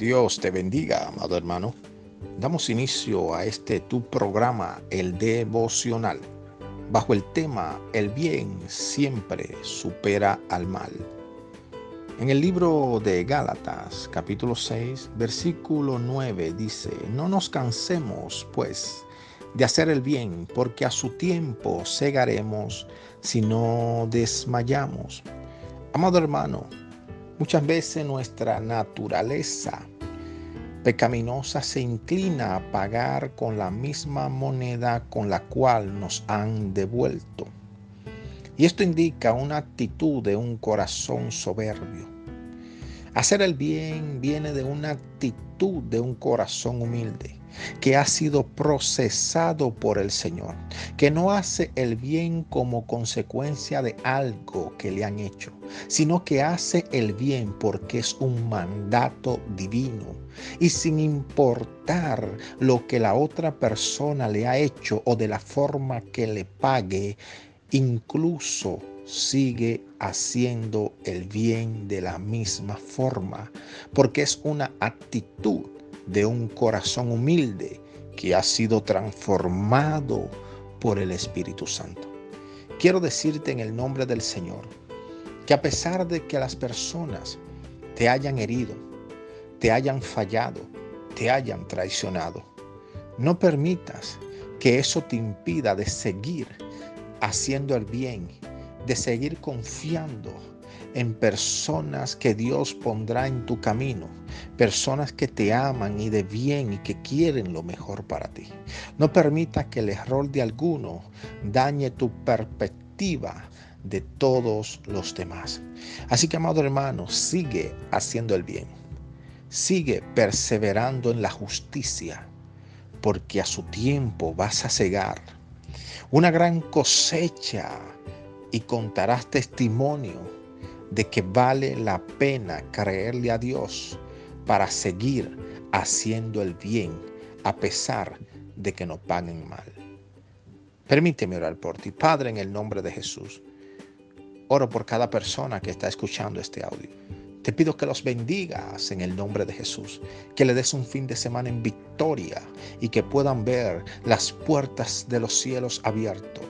Dios te bendiga, amado hermano. Damos inicio a este tu programa, el devocional, bajo el tema El bien siempre supera al mal. En el libro de Gálatas, capítulo 6, versículo 9 dice, no nos cansemos, pues, de hacer el bien, porque a su tiempo segaremos si no desmayamos. Amado hermano, Muchas veces nuestra naturaleza pecaminosa se inclina a pagar con la misma moneda con la cual nos han devuelto. Y esto indica una actitud de un corazón soberbio. Hacer el bien viene de una actitud de un corazón humilde que ha sido procesado por el Señor, que no hace el bien como consecuencia de algo que le han hecho, sino que hace el bien porque es un mandato divino. Y sin importar lo que la otra persona le ha hecho o de la forma que le pague, incluso sigue haciendo el bien de la misma forma, porque es una actitud de un corazón humilde que ha sido transformado por el Espíritu Santo. Quiero decirte en el nombre del Señor que a pesar de que las personas te hayan herido, te hayan fallado, te hayan traicionado, no permitas que eso te impida de seguir haciendo el bien, de seguir confiando en personas que Dios pondrá en tu camino, personas que te aman y de bien y que quieren lo mejor para ti. No permita que el error de alguno dañe tu perspectiva de todos los demás. Así que, amado hermano, sigue haciendo el bien. Sigue perseverando en la justicia, porque a su tiempo vas a cegar una gran cosecha y contarás testimonio de que vale la pena creerle a Dios para seguir haciendo el bien a pesar de que no paguen mal. Permíteme orar por ti, Padre, en el nombre de Jesús. Oro por cada persona que está escuchando este audio. Te pido que los bendigas en el nombre de Jesús, que le des un fin de semana en victoria y que puedan ver las puertas de los cielos abiertos